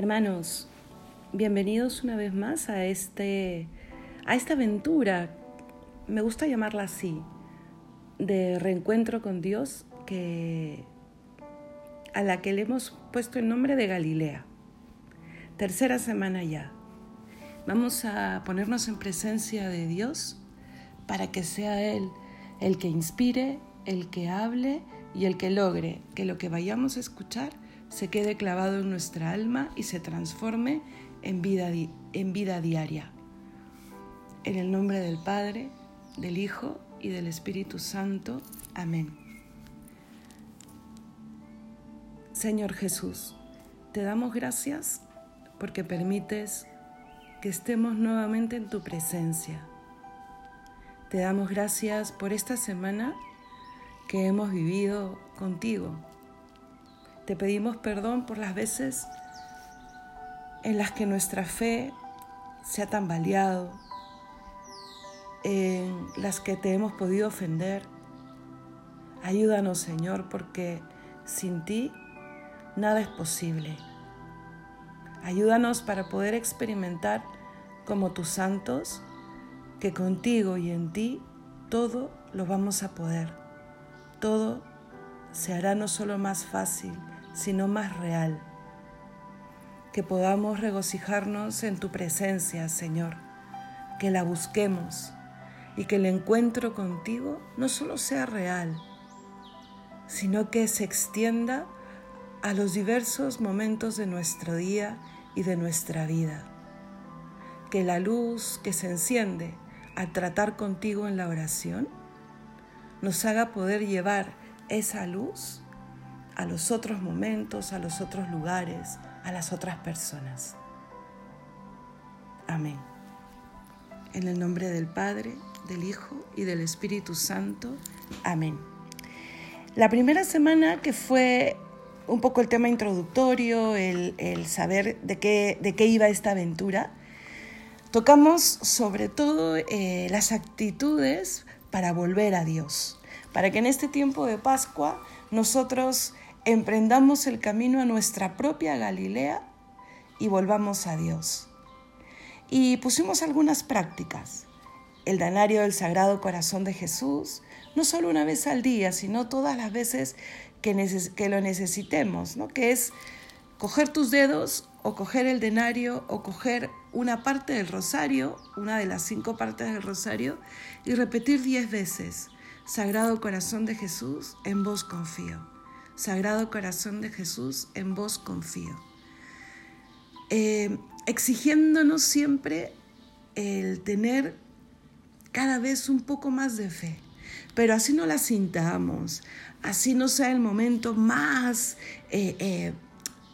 Hermanos, bienvenidos una vez más a, este, a esta aventura, me gusta llamarla así, de reencuentro con Dios que, a la que le hemos puesto el nombre de Galilea. Tercera semana ya. Vamos a ponernos en presencia de Dios para que sea Él el que inspire, el que hable y el que logre que lo que vayamos a escuchar se quede clavado en nuestra alma y se transforme en vida, en vida diaria. En el nombre del Padre, del Hijo y del Espíritu Santo. Amén. Señor Jesús, te damos gracias porque permites que estemos nuevamente en tu presencia. Te damos gracias por esta semana que hemos vivido contigo te pedimos perdón por las veces en las que nuestra fe se ha tambaleado, en las que te hemos podido ofender. Ayúdanos, Señor, porque sin ti nada es posible. Ayúdanos para poder experimentar como tus santos que contigo y en ti todo lo vamos a poder. Todo se hará no solo más fácil, sino más real. Que podamos regocijarnos en tu presencia, Señor, que la busquemos y que el encuentro contigo no solo sea real, sino que se extienda a los diversos momentos de nuestro día y de nuestra vida. Que la luz que se enciende al tratar contigo en la oración nos haga poder llevar esa luz a los otros momentos, a los otros lugares, a las otras personas. Amén. En el nombre del Padre, del Hijo y del Espíritu Santo. Amén. La primera semana que fue un poco el tema introductorio, el, saber de qué, de qué iba esta aventura, tocamos sobre todo eh, las actitudes para volver a Dios, para que en este tiempo de Pascua nosotros emprendamos el camino a nuestra propia Galilea y volvamos a Dios. Y pusimos algunas prácticas. El danario del Sagrado Corazón de Jesús, no solo una vez al día, sino todas las veces que, que lo necesitemos, ¿no? que es coger tus dedos o coger el denario o coger una parte del rosario, una de las cinco partes del rosario, y repetir diez veces, Sagrado Corazón de Jesús, en vos confío. Sagrado Corazón de Jesús, en vos confío. Eh, exigiéndonos siempre el tener cada vez un poco más de fe, pero así no la sintamos, así no sea el momento más eh, eh,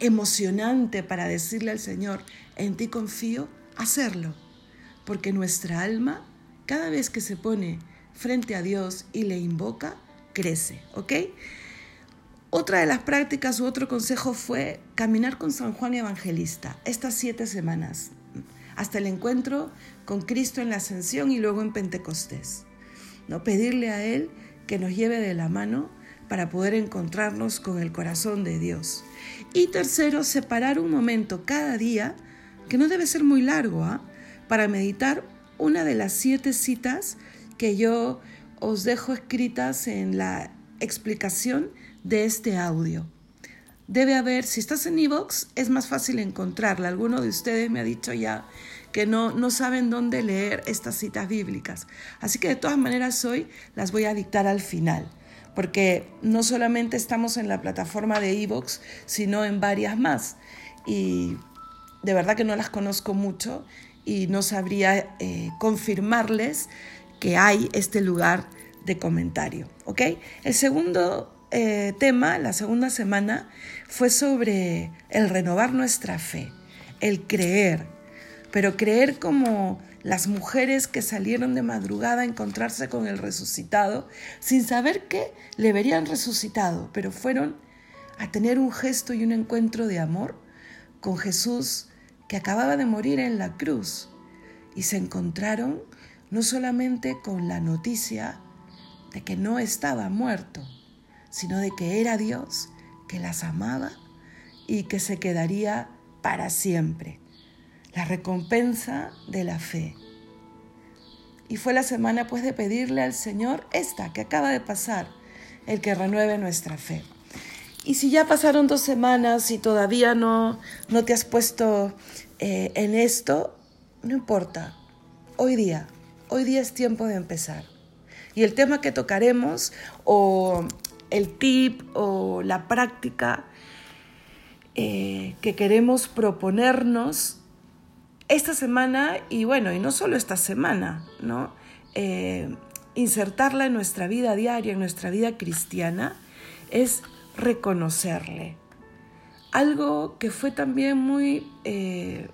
emocionante para decirle al Señor, en ti confío, hacerlo, porque nuestra alma, cada vez que se pone frente a Dios y le invoca, crece, ¿ok? Otra de las prácticas u otro consejo fue caminar con San Juan Evangelista estas siete semanas, hasta el encuentro con Cristo en la Ascensión y luego en Pentecostés. ¿no? Pedirle a Él que nos lleve de la mano para poder encontrarnos con el corazón de Dios. Y tercero, separar un momento cada día, que no debe ser muy largo, ¿ah? para meditar una de las siete citas que yo os dejo escritas en la explicación de este audio. Debe haber, si estás en Evox, es más fácil encontrarla. Alguno de ustedes me ha dicho ya que no, no saben dónde leer estas citas bíblicas. Así que de todas maneras hoy las voy a dictar al final, porque no solamente estamos en la plataforma de Evox, sino en varias más. Y de verdad que no las conozco mucho y no sabría eh, confirmarles que hay este lugar de comentario. ¿ok? El segundo eh, tema, la segunda semana, fue sobre el renovar nuestra fe, el creer, pero creer como las mujeres que salieron de madrugada a encontrarse con el resucitado, sin saber que le verían resucitado, pero fueron a tener un gesto y un encuentro de amor con Jesús que acababa de morir en la cruz y se encontraron no solamente con la noticia de que no estaba muerto, sino de que era Dios, que las amaba y que se quedaría para siempre. La recompensa de la fe. Y fue la semana pues de pedirle al Señor esta que acaba de pasar, el que renueve nuestra fe. Y si ya pasaron dos semanas y todavía no, no te has puesto eh, en esto, no importa. Hoy día, hoy día es tiempo de empezar. Y el tema que tocaremos, o el tip, o la práctica eh, que queremos proponernos esta semana, y bueno, y no solo esta semana, ¿no? Eh, insertarla en nuestra vida diaria, en nuestra vida cristiana, es reconocerle. Algo que fue también muy eh,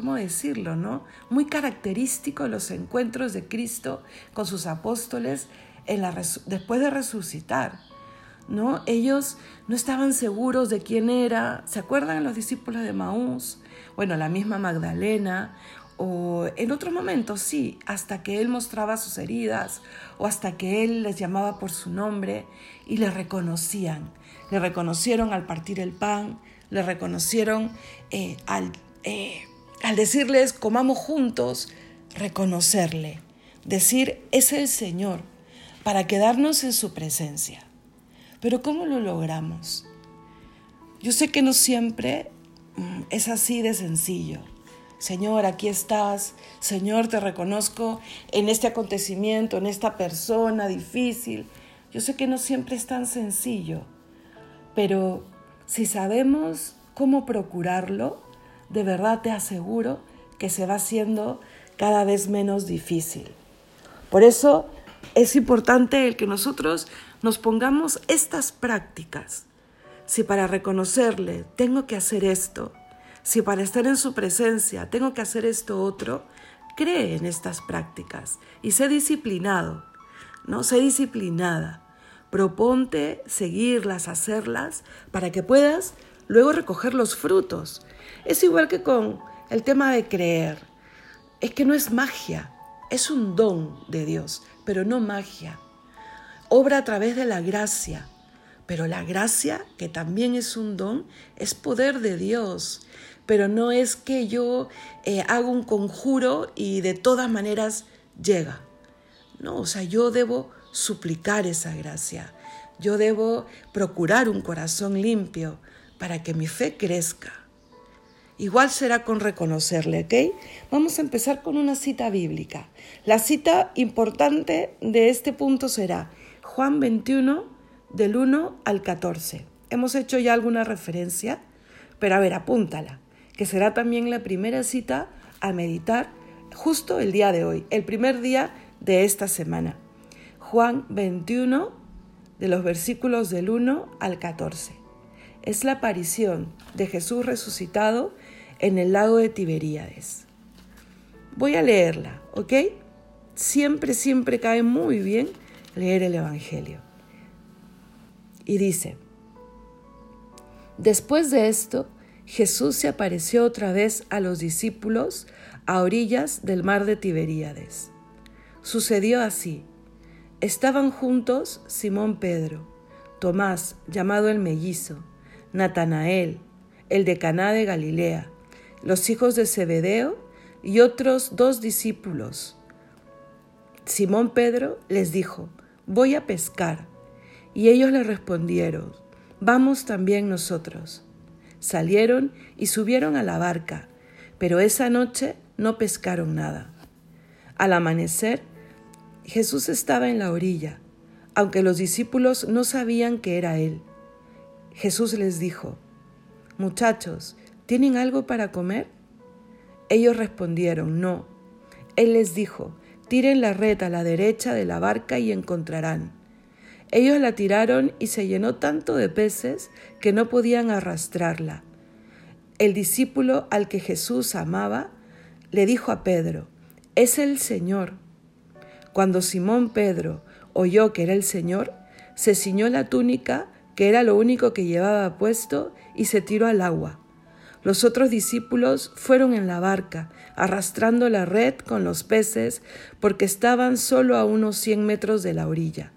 ¿cómo decirlo, no? Muy característico los encuentros de Cristo con sus apóstoles en la después de resucitar, ¿no? Ellos no estaban seguros de quién era. ¿Se acuerdan los discípulos de Maús? Bueno, la misma Magdalena, o en otros momentos sí, hasta que él mostraba sus heridas o hasta que él les llamaba por su nombre y le reconocían. Le reconocieron al partir el pan, le reconocieron eh, al eh, al decirles comamos juntos, reconocerle, decir es el Señor, para quedarnos en su presencia. Pero ¿cómo lo logramos? Yo sé que no siempre mm, es así de sencillo. Señor, aquí estás. Señor, te reconozco en este acontecimiento, en esta persona difícil. Yo sé que no siempre es tan sencillo, pero si sabemos cómo procurarlo, de verdad te aseguro que se va haciendo cada vez menos difícil. Por eso es importante el que nosotros nos pongamos estas prácticas. Si para reconocerle tengo que hacer esto, si para estar en su presencia tengo que hacer esto otro, cree en estas prácticas y sé disciplinado, ¿no? Sé disciplinada. Proponte seguirlas, hacerlas, para que puedas luego recoger los frutos es igual que con el tema de creer. Es que no es magia, es un don de Dios, pero no magia. Obra a través de la gracia, pero la gracia, que también es un don, es poder de Dios. Pero no es que yo eh, haga un conjuro y de todas maneras llega. No, o sea, yo debo suplicar esa gracia. Yo debo procurar un corazón limpio para que mi fe crezca. Igual será con reconocerle, ¿ok? Vamos a empezar con una cita bíblica. La cita importante de este punto será Juan 21, del 1 al 14. Hemos hecho ya alguna referencia, pero a ver, apúntala, que será también la primera cita a meditar justo el día de hoy, el primer día de esta semana. Juan 21, de los versículos del 1 al 14. Es la aparición de Jesús resucitado en el lago de Tiberíades. Voy a leerla, ¿ok? Siempre, siempre cae muy bien leer el Evangelio. Y dice, después de esto, Jesús se apareció otra vez a los discípulos a orillas del mar de Tiberíades. Sucedió así. Estaban juntos Simón Pedro, Tomás, llamado el mellizo, Natanael, el de Caná de Galilea, los hijos de Zebedeo y otros dos discípulos. Simón Pedro les dijo, voy a pescar. Y ellos le respondieron, vamos también nosotros. Salieron y subieron a la barca, pero esa noche no pescaron nada. Al amanecer, Jesús estaba en la orilla, aunque los discípulos no sabían que era Él. Jesús les dijo, Muchachos, ¿tienen algo para comer? Ellos respondieron, no. Él les dijo, tiren la red a la derecha de la barca y encontrarán. Ellos la tiraron y se llenó tanto de peces que no podían arrastrarla. El discípulo al que Jesús amaba le dijo a Pedro, es el Señor. Cuando Simón Pedro oyó que era el Señor, se ciñó la túnica, que era lo único que llevaba puesto, y se tiró al agua. Los otros discípulos fueron en la barca, arrastrando la red con los peces, porque estaban solo a unos cien metros de la orilla.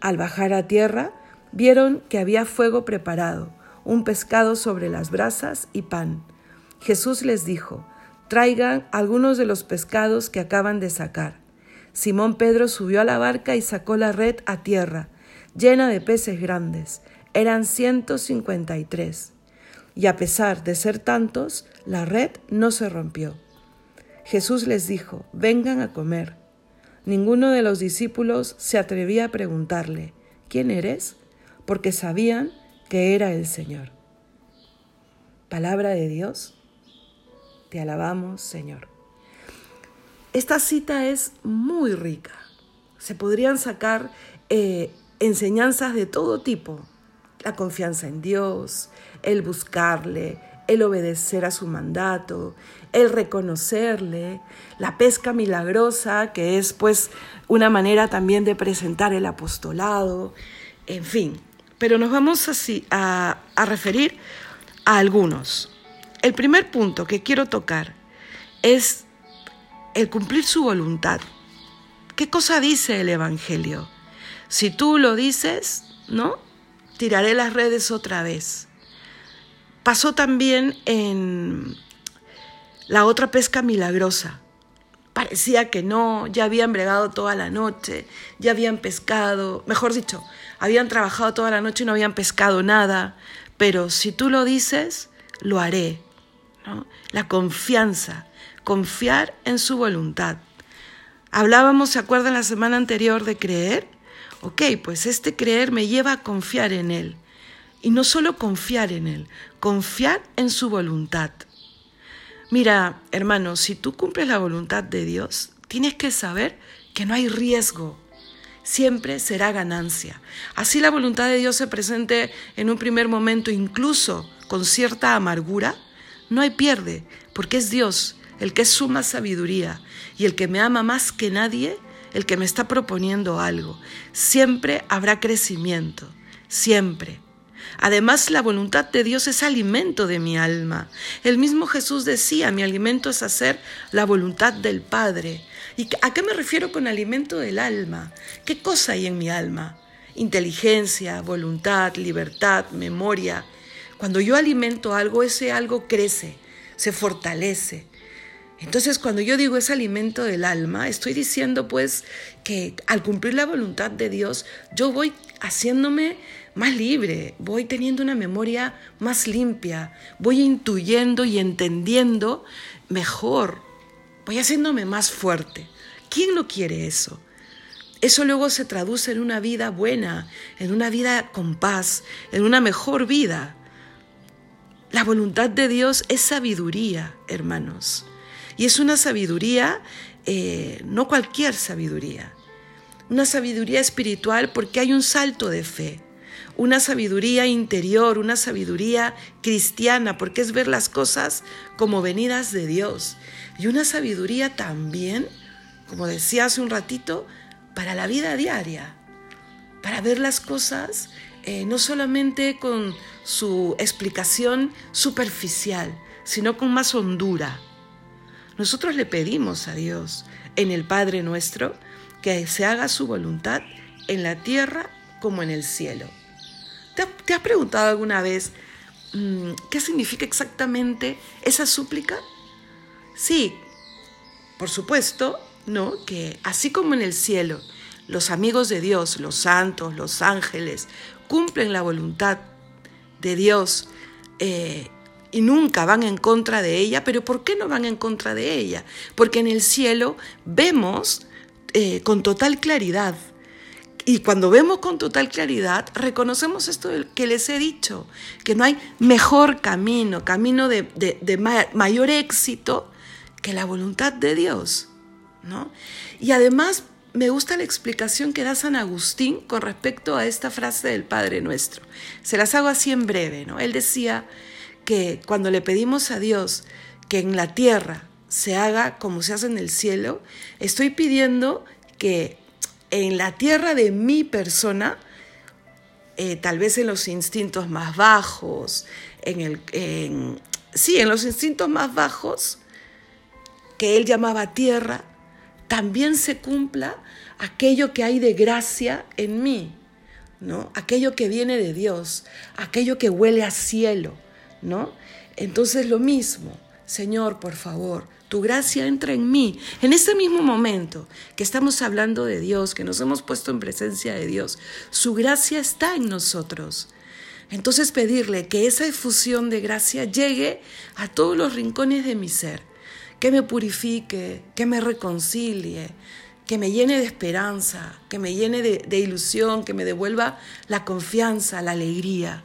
Al bajar a tierra, vieron que había fuego preparado, un pescado sobre las brasas y pan. Jesús les dijo, traigan algunos de los pescados que acaban de sacar. Simón Pedro subió a la barca y sacó la red a tierra, llena de peces grandes. Eran ciento cincuenta y tres. Y a pesar de ser tantos, la red no se rompió. Jesús les dijo, vengan a comer. Ninguno de los discípulos se atrevía a preguntarle, ¿quién eres? Porque sabían que era el Señor. Palabra de Dios, te alabamos, Señor. Esta cita es muy rica. Se podrían sacar eh, enseñanzas de todo tipo. La confianza en Dios, el buscarle, el obedecer a su mandato, el reconocerle, la pesca milagrosa, que es pues una manera también de presentar el apostolado, en fin. Pero nos vamos a, a referir a algunos. El primer punto que quiero tocar es el cumplir su voluntad. ¿Qué cosa dice el Evangelio? Si tú lo dices, ¿no? Tiraré las redes otra vez. Pasó también en la otra pesca milagrosa. Parecía que no, ya habían bregado toda la noche, ya habían pescado, mejor dicho, habían trabajado toda la noche y no habían pescado nada, pero si tú lo dices, lo haré. La confianza, confiar en su voluntad. Hablábamos, ¿se acuerdan la semana anterior de creer? Ok, pues este creer me lleva a confiar en Él. Y no solo confiar en Él, confiar en su voluntad. Mira, hermano, si tú cumples la voluntad de Dios, tienes que saber que no hay riesgo. Siempre será ganancia. Así la voluntad de Dios se presente en un primer momento incluso con cierta amargura, no hay pierde, porque es Dios el que es suma sabiduría y el que me ama más que nadie, el que me está proponiendo algo. Siempre habrá crecimiento, siempre. Además, la voluntad de Dios es alimento de mi alma. El mismo Jesús decía, mi alimento es hacer la voluntad del Padre. ¿Y a qué me refiero con alimento del alma? ¿Qué cosa hay en mi alma? Inteligencia, voluntad, libertad, memoria. Cuando yo alimento algo, ese algo crece, se fortalece. Entonces, cuando yo digo es alimento del alma, estoy diciendo pues que al cumplir la voluntad de Dios, yo voy haciéndome más libre, voy teniendo una memoria más limpia, voy intuyendo y entendiendo mejor, voy haciéndome más fuerte. ¿Quién no quiere eso? Eso luego se traduce en una vida buena, en una vida con paz, en una mejor vida. La voluntad de Dios es sabiduría, hermanos. Y es una sabiduría, eh, no cualquier sabiduría, una sabiduría espiritual porque hay un salto de fe, una sabiduría interior, una sabiduría cristiana, porque es ver las cosas como venidas de Dios. Y una sabiduría también, como decía hace un ratito, para la vida diaria, para ver las cosas eh, no solamente con su explicación superficial, sino con más hondura. Nosotros le pedimos a Dios en el Padre nuestro que se haga su voluntad en la tierra como en el cielo. ¿Te, has preguntado alguna vez mm, qué significa exactamente esa súplica? Sí, por supuesto, ¿no? Que así como en el cielo los amigos de Dios, los santos, los ángeles, cumplen la voluntad de Dios eh, y nunca van en contra de ella, pero ¿por qué no van en contra de ella? Porque en el cielo vemos eh, con total claridad. Y cuando vemos con total claridad, reconocemos esto que les he dicho, que no hay mejor camino, camino de, de mayor éxito que la voluntad de Dios. ¿no? Y además me gusta la explicación que da San Agustín con respecto a esta frase del Padre Nuestro. Se las hago así en breve. ¿no? Él decía, que cuando le pedimos a Dios que en la tierra se haga como se hace en el cielo, estoy pidiendo que en la tierra de mi persona, eh, tal vez en los instintos más bajos, en el, sí, en los instintos más bajos, que él llamaba tierra, también se cumpla aquello que hay de gracia en mí. ¿no? Aquello que viene de Dios, aquello que huele a cielo, ¿no? Entonces lo mismo, Señor, por favor, tu gracia entra en mí. En este mismo momento que estamos hablando de Dios, que nos hemos puesto en presencia de Dios, su gracia está en nosotros. Entonces pedirle que esa efusión de gracia llegue a todos los rincones de mi ser, que me purifique, que me reconcilie, que me llene de esperanza, que me llene de, ilusión, que me devuelva la confianza, la alegría.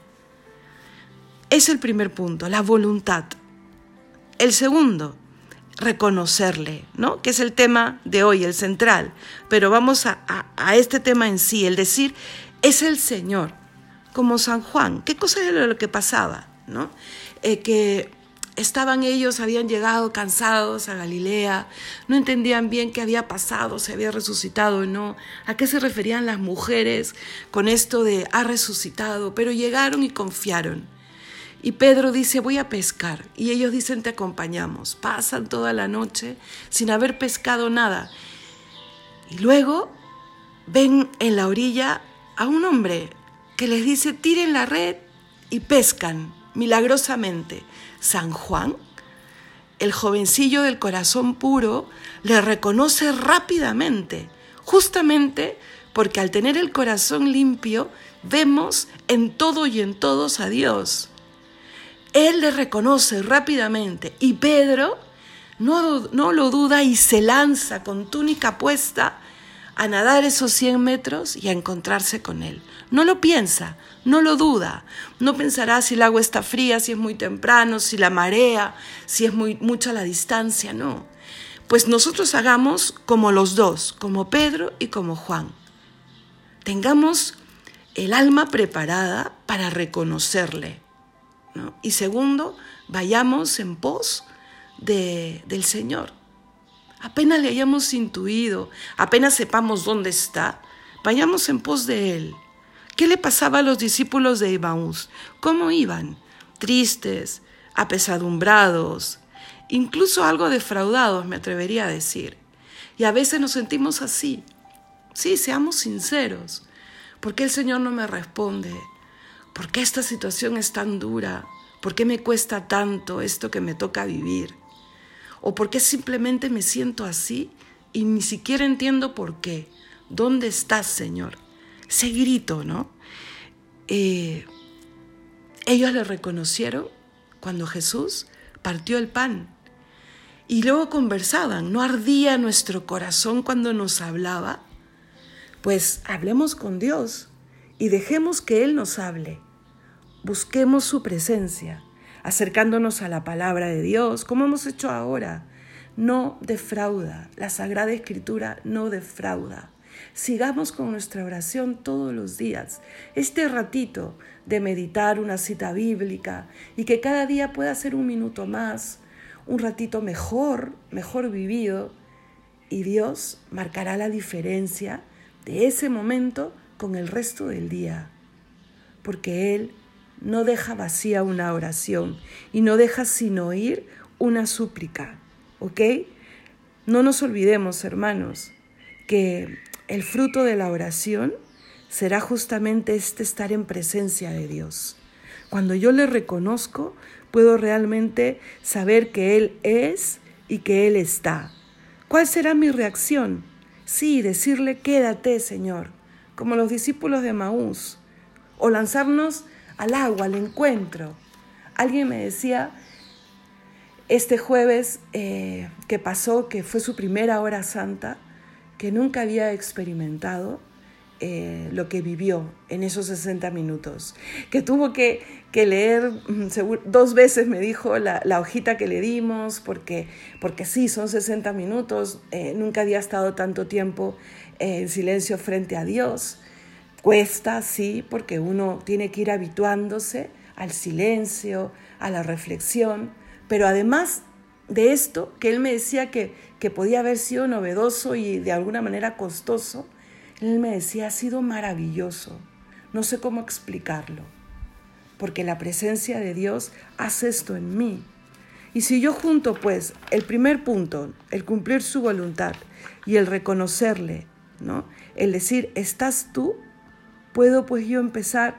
Es el primer punto, la voluntad. El segundo, reconocerle, ¿no? Que es el tema de hoy, el central. Pero vamos a, este tema en sí, el decir, es el Señor, como San Juan. ¿Qué cosa era lo que pasaba, ¿no? Eh, que Estaban ellos, habían llegado cansados a Galilea, no entendían bien qué había pasado, si había resucitado o no, a qué se referían las mujeres con esto de ha resucitado, pero llegaron y confiaron. Y Pedro dice, voy a pescar. Y ellos dicen, te acompañamos. Pasan toda la noche sin haber pescado nada. Y luego ven en la orilla a un hombre que les dice, tiren la red y pescan milagrosamente. San Juan, el jovencillo del corazón puro, le reconoce rápidamente, justamente porque al tener el corazón limpio, vemos en todo y en todos a Dios. Él le reconoce rápidamente y Pedro no, no lo duda y se lanza con túnica puesta a nadar esos 100 metros y a encontrarse con Él. No lo piensa, no lo duda, no pensará si el agua está fría, si es muy temprano, si la marea, si es muy mucha la distancia, no. Pues nosotros hagamos como los dos, como Pedro y como Juan. Tengamos el alma preparada para reconocerle. Y segundo, vayamos en pos de, del Señor. Apenas le hayamos intuido, apenas sepamos dónde está, vayamos en pos de Él. ¿Qué le pasaba a los discípulos de Ibaús? ¿Cómo iban? Tristes, apesadumbrados, incluso algo defraudados, me atrevería a decir. Y a veces nos sentimos así. Sí, seamos sinceros. ¿Por qué el Señor no me responde? ¿Por qué esta situación es tan dura? ¿Por qué me cuesta tanto esto que me toca vivir? ¿O por qué simplemente me siento así y ni siquiera entiendo por qué? ¿Dónde estás, Señor? ese grito, ¿no? Eh, ellos le reconocieron cuando Jesús partió el pan y luego conversaban, ¿no ardía nuestro corazón cuando nos hablaba? Pues hablemos con Dios y dejemos que Él nos hable. Busquemos su presencia, acercándonos a la palabra de Dios, como hemos hecho ahora. No defrauda, la Sagrada Escritura no defrauda. Sigamos con nuestra oración todos los días, este ratito de meditar una cita bíblica y que cada día pueda ser un minuto más, un ratito mejor, mejor vivido, y Dios marcará la diferencia de ese momento con el resto del día, porque Él no deja vacía una oración y no deja sin oír una súplica, ¿ok? No nos olvidemos, hermanos, que el fruto de la oración será justamente este estar en presencia de Dios. Cuando yo le reconozco, puedo realmente saber que Él es y que Él está. ¿Cuál será mi reacción? Sí, decirle, quédate, Señor, como los discípulos de Maús, o lanzarnos al agua, al encuentro. Alguien me decía este jueves eh, que pasó, que fue su primera hora santa, que nunca había experimentado eh, lo que vivió en esos 60 minutos, que tuvo que, leer mm, dos veces, me dijo, la, hojita que le dimos, porque, porque sí, son 60 minutos, eh, nunca había estado tanto tiempo en silencio frente a Dios. Cuesta, sí, porque uno tiene que ir habituándose al silencio, a la reflexión, pero además de esto, que él me decía que, que podía haber sido novedoso y de alguna manera costoso, él me decía, ha sido maravilloso. No sé cómo explicarlo, porque la presencia de Dios hace esto en mí. Y si yo junto pues el primer punto, el cumplir su voluntad y el reconocerle, ¿no? El decir, estás tú, puedo pues yo empezar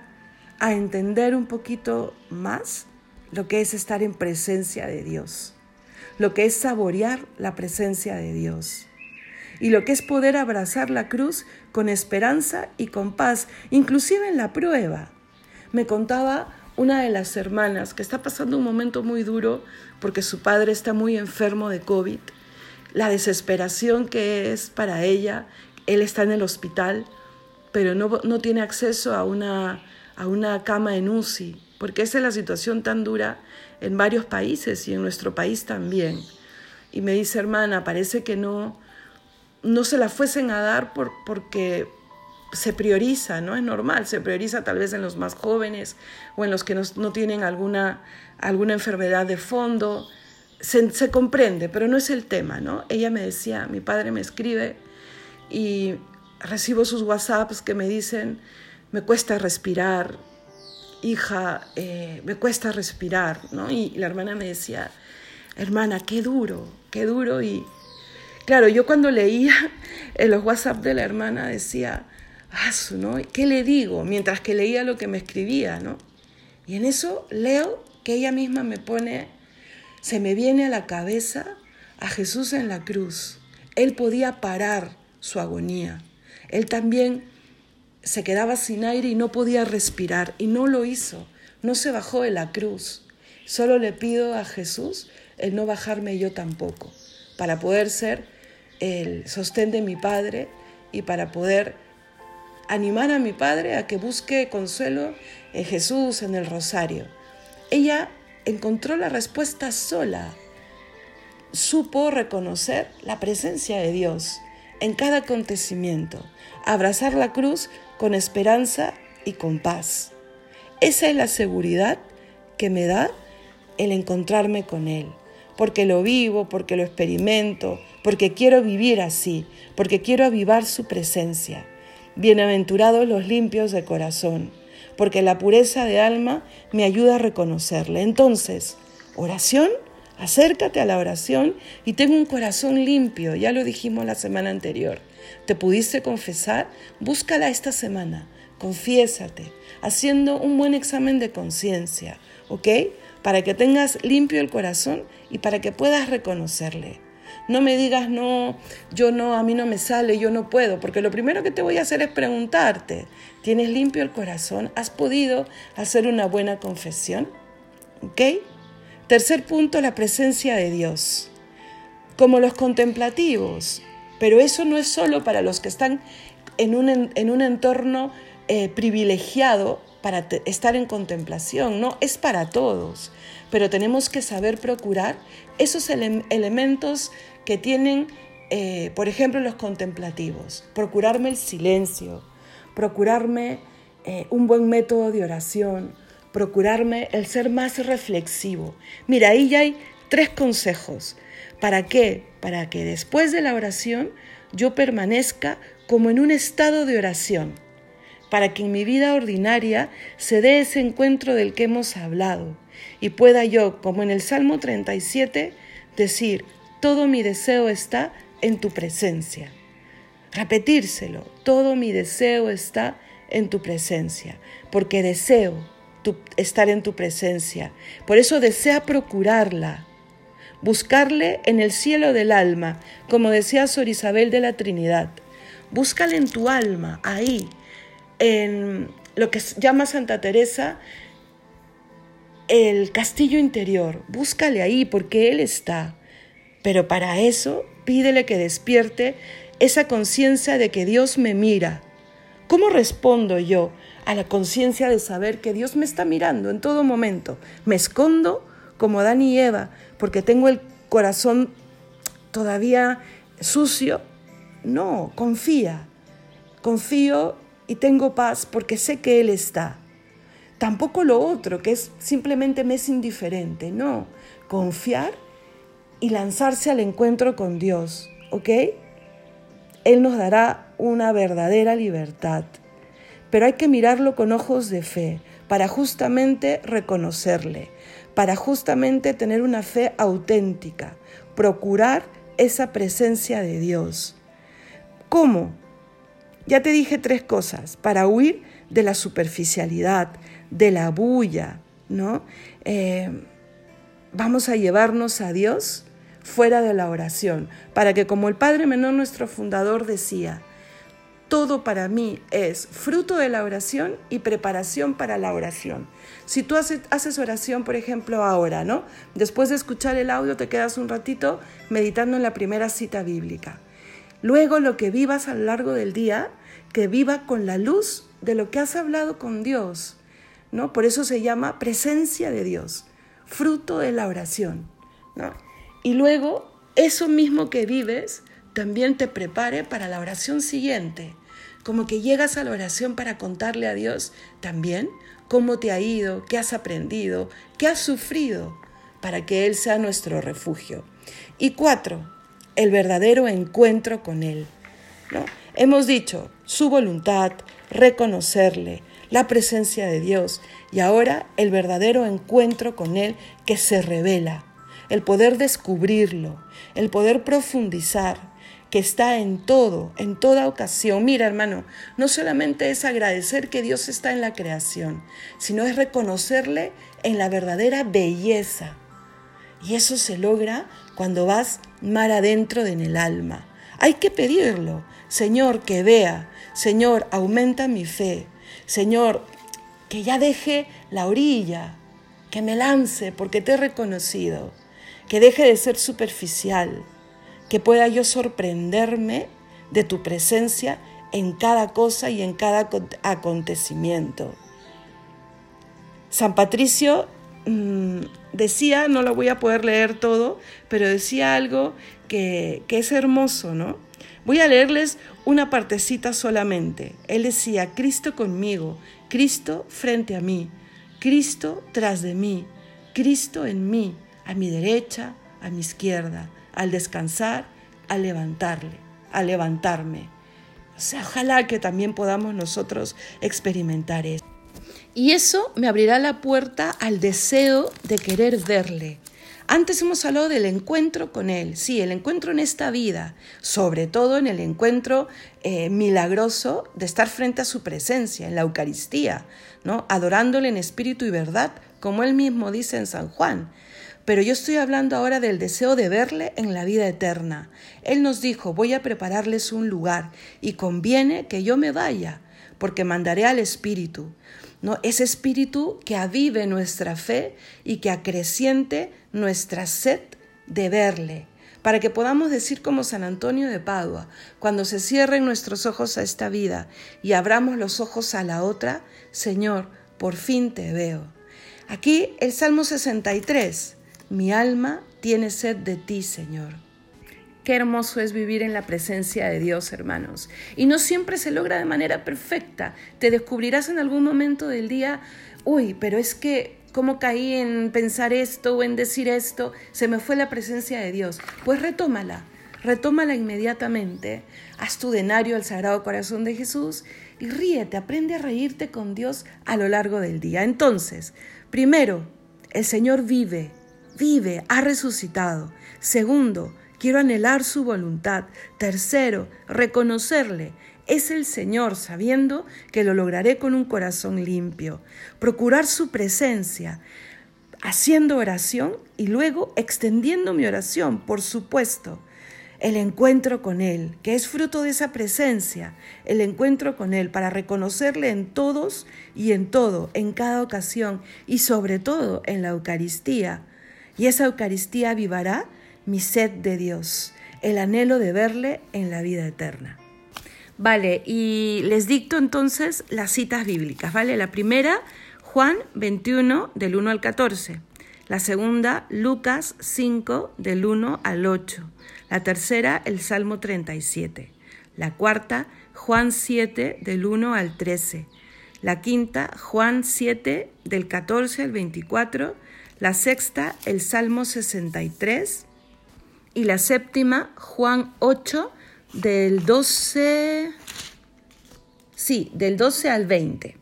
a entender un poquito más lo que es estar en presencia de Dios, lo que es saborear la presencia de Dios y lo que es poder abrazar la cruz con esperanza y con paz, inclusive en la prueba. Me contaba una de las hermanas que está pasando un momento muy duro porque su padre está muy enfermo de COVID, la desesperación que es para ella, él está en el hospital, pero no, no tiene acceso a una, a una cama en UCI, porque esa es la situación tan dura en varios países y en nuestro país también. Y me dice, hermana, parece que no, no se la fuesen a dar por, porque se prioriza, ¿no? Es normal, se prioriza tal vez en los más jóvenes o en los que no, tienen alguna, alguna enfermedad de fondo. Se, se, comprende, pero no es el tema, ¿no? Ella me decía, mi padre me escribe y recibo sus WhatsApps que me dicen, me cuesta respirar, hija, eh, me cuesta respirar, ¿no? Y la hermana me decía, hermana, qué duro, qué duro. Y claro, yo cuando leía en los WhatsApp de la hermana decía, ah, ¿no? ¿Qué le digo? Mientras que leía lo que me escribía, ¿no? Y en eso leo que ella misma me pone, se me viene a la cabeza a Jesús en la cruz. Él podía parar su agonía. Él también se quedaba sin aire y no podía respirar y no lo hizo. No se bajó de la cruz. Solo le pido a Jesús el no bajarme yo tampoco, para poder ser el sostén de mi Padre y para poder animar a mi Padre a que busque consuelo en Jesús, en el rosario. Ella encontró la respuesta sola. Supo reconocer la presencia de Dios en cada acontecimiento, abrazar la cruz con esperanza y con paz. Esa es la seguridad que me da el encontrarme con Él, porque lo vivo, porque lo experimento, porque quiero vivir así, porque quiero avivar su presencia. Bienaventurados los limpios de corazón, porque la pureza de alma me ayuda a reconocerle. Entonces, oración Acércate a la oración y ten un corazón limpio, ya lo dijimos la semana anterior. ¿Te pudiste confesar? Búscala esta semana, confiésate, haciendo un buen examen de conciencia, ¿ok? Para que tengas limpio el corazón y para que puedas reconocerle. No me digas, no, yo no, a mí no me sale, yo no puedo, porque lo primero que te voy a hacer es preguntarte, ¿tienes limpio el corazón? ¿Has podido hacer una buena confesión? ¿Ok? Tercer punto, la presencia de Dios. Como los contemplativos, pero eso no es solo para los que están en un, en un entorno eh, privilegiado para estar en contemplación, no, es para todos, pero tenemos que saber procurar esos elementos que tienen, eh, por ejemplo, los contemplativos, procurarme el silencio, procurarme eh, un buen método de oración, procurarme el ser más reflexivo. Mira, ahí ya hay tres consejos. ¿Para qué? Para que después de la oración yo permanezca como en un estado de oración, para que en mi vida ordinaria se dé ese encuentro del que hemos hablado y pueda yo, como en el Salmo 37, decir, todo mi deseo está en tu presencia. Repetírselo, todo mi deseo está en tu presencia, porque deseo estar en tu presencia. Por eso desea procurarla, buscarle en el cielo del alma, como decía Sor Isabel de la Trinidad. Búscale en tu alma, ahí, en lo que llama Santa Teresa el castillo interior. Búscale ahí porque Él está. Pero para eso pídele que despierte esa conciencia de que Dios me mira. ¿Cómo respondo yo a la conciencia de saber que Dios me está mirando en todo momento. Me escondo como Adán y Eva porque tengo el corazón todavía sucio. No, confía. Confío y tengo paz porque sé que Él está. Tampoco lo otro, que es simplemente me es indiferente. No, confiar y lanzarse al encuentro con Dios, ¿ok? Él nos dará una verdadera libertad pero hay que mirarlo con ojos de fe para justamente reconocerle, para justamente tener una fe auténtica, procurar esa presencia de Dios. ¿Cómo? Ya te dije tres cosas, para huir de la superficialidad, de la bulla, ¿no? Eh, vamos a llevarnos a Dios fuera de la oración, para que como el Padre Menor, nuestro fundador, decía, todo para mí es fruto de la oración y preparación para la oración. Si tú haces, oración, por ejemplo, ahora, ¿no? Después de escuchar el audio te quedas un ratito meditando en la primera cita bíblica. Luego lo que vivas a lo largo del día, que viva con la luz de lo que has hablado con Dios, ¿no? Por eso se llama presencia de Dios, fruto de la oración, ¿no? Y luego eso mismo que vives también te prepare para la oración siguiente. Como que llegas a la oración para contarle a Dios también cómo te ha ido, qué has aprendido, qué has sufrido, para que Él sea nuestro refugio. Y cuatro, el verdadero encuentro con Él. ¿no? Hemos dicho su voluntad, reconocerle, la presencia de Dios y ahora el verdadero encuentro con Él que se revela, el poder descubrirlo, el poder profundizar, que está en todo, en toda ocasión. Mira, hermano, no solamente es agradecer que Dios está en la creación, sino es reconocerle en la verdadera belleza. Y eso se logra cuando vas mar adentro en el alma. Hay que pedirlo. Señor, que vea. Señor, aumenta mi fe. Señor, que ya deje la orilla, que me lance porque te he reconocido, que deje de ser superficial, que pueda yo sorprenderme de tu presencia en cada cosa y en cada acontecimiento. San Patricio mm, decía, no lo voy a poder leer todo, pero decía algo que, que es hermoso, ¿no? Voy a leerles una partecita solamente. Él decía, Cristo conmigo, Cristo frente a mí, Cristo tras de mí, Cristo en mí, a mi derecha, a mi izquierda al descansar, al levantarle, a levantarme. O sea, ojalá que también podamos nosotros experimentar eso. Y eso me abrirá la puerta al deseo de querer verle. Antes hemos hablado del encuentro con Él, sí, el encuentro en esta vida, sobre todo en el encuentro eh, milagroso de estar frente a su presencia, en la Eucaristía, ¿no? adorándole en espíritu y verdad, como Él mismo dice en San Juan. Pero yo estoy hablando ahora del deseo de verle en la vida eterna. Él nos dijo, voy a prepararles un lugar y conviene que yo me vaya, porque mandaré al Espíritu. ¿no? Ese Espíritu que avive nuestra fe y que acreciente nuestra sed de verle, para que podamos decir como San Antonio de Padua, cuando se cierren nuestros ojos a esta vida y abramos los ojos a la otra, Señor, por fin te veo. Aquí el Salmo 63 mi alma tiene sed de ti, Señor. Qué hermoso es vivir en la presencia de Dios, hermanos. Y no siempre se logra de manera perfecta. Te descubrirás en algún momento del día, uy, pero es que, ¿cómo caí en pensar esto o en decir esto? Se me fue la presencia de Dios. Pues retómala, retómala inmediatamente. Haz tu denario al Sagrado Corazón de Jesús y ríete, aprende a reírte con Dios a lo largo del día. Entonces, primero, el Señor vive vive, ha resucitado. Segundo, quiero anhelar su voluntad. Tercero, reconocerle. Es el Señor, sabiendo que lo lograré con un corazón limpio. Procurar su presencia, haciendo oración y luego extendiendo mi oración, por supuesto. El encuentro con Él, que es fruto de esa presencia, el encuentro con Él para reconocerle en todos y en todo, en cada ocasión y sobre todo en la Eucaristía y esa Eucaristía avivará mi sed de Dios, el anhelo de verle en la vida eterna. Vale, y les dicto entonces las citas bíblicas, ¿vale? La primera, Juan 21 del 1 al 14. La segunda, Lucas 5 del 1 al 8. La tercera, el Salmo 37. La cuarta, Juan 7 del 1 al 13. La quinta, Juan 7 del 14 al 24 la sexta, el Salmo 63. Y la séptima, Juan 8, del 12, sí, del 12 al 20.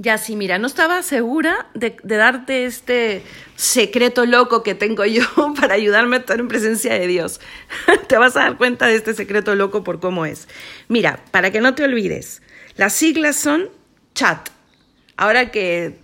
Ya sí, mira, no estaba segura de, de, darte este secreto loco que tengo yo para ayudarme a estar en presencia de Dios. te vas a dar cuenta de este secreto loco por cómo es. Mira, para que no te olvides, Las siglas son chat. Ahora que,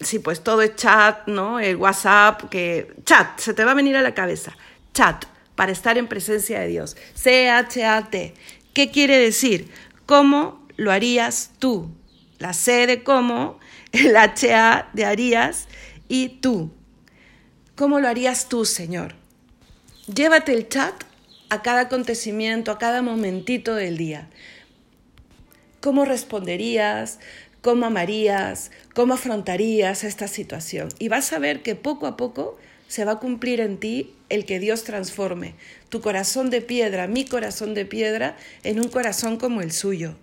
sí, pues todo es chat, ¿no? El WhatsApp, que chat, se te va a venir a la cabeza. Chat, para estar en presencia de Dios. C-H-A-T. ¿Qué quiere decir? ¿Cómo lo harías tú? La C de cómo, el H-A de harías y tú. ¿Cómo lo harías tú, Señor? Llévate el chat a cada acontecimiento, a cada momentito del día. ¿Cómo responderías? ¿Cómo amarías? ¿Cómo afrontarías esta situación? Y vas a ver que poco a poco se va a cumplir en ti el que Dios transforme tu corazón de piedra, mi corazón de piedra, en un corazón como el suyo.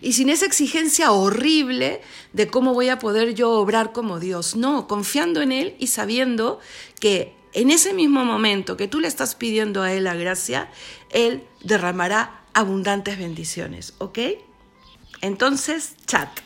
Y sin esa exigencia horrible de cómo voy a poder yo obrar como Dios. No, confiando en Él y sabiendo que en ese mismo momento que tú le estás pidiendo a Él la gracia, Él derramará abundantes bendiciones, ¿ok? Entonces, chat.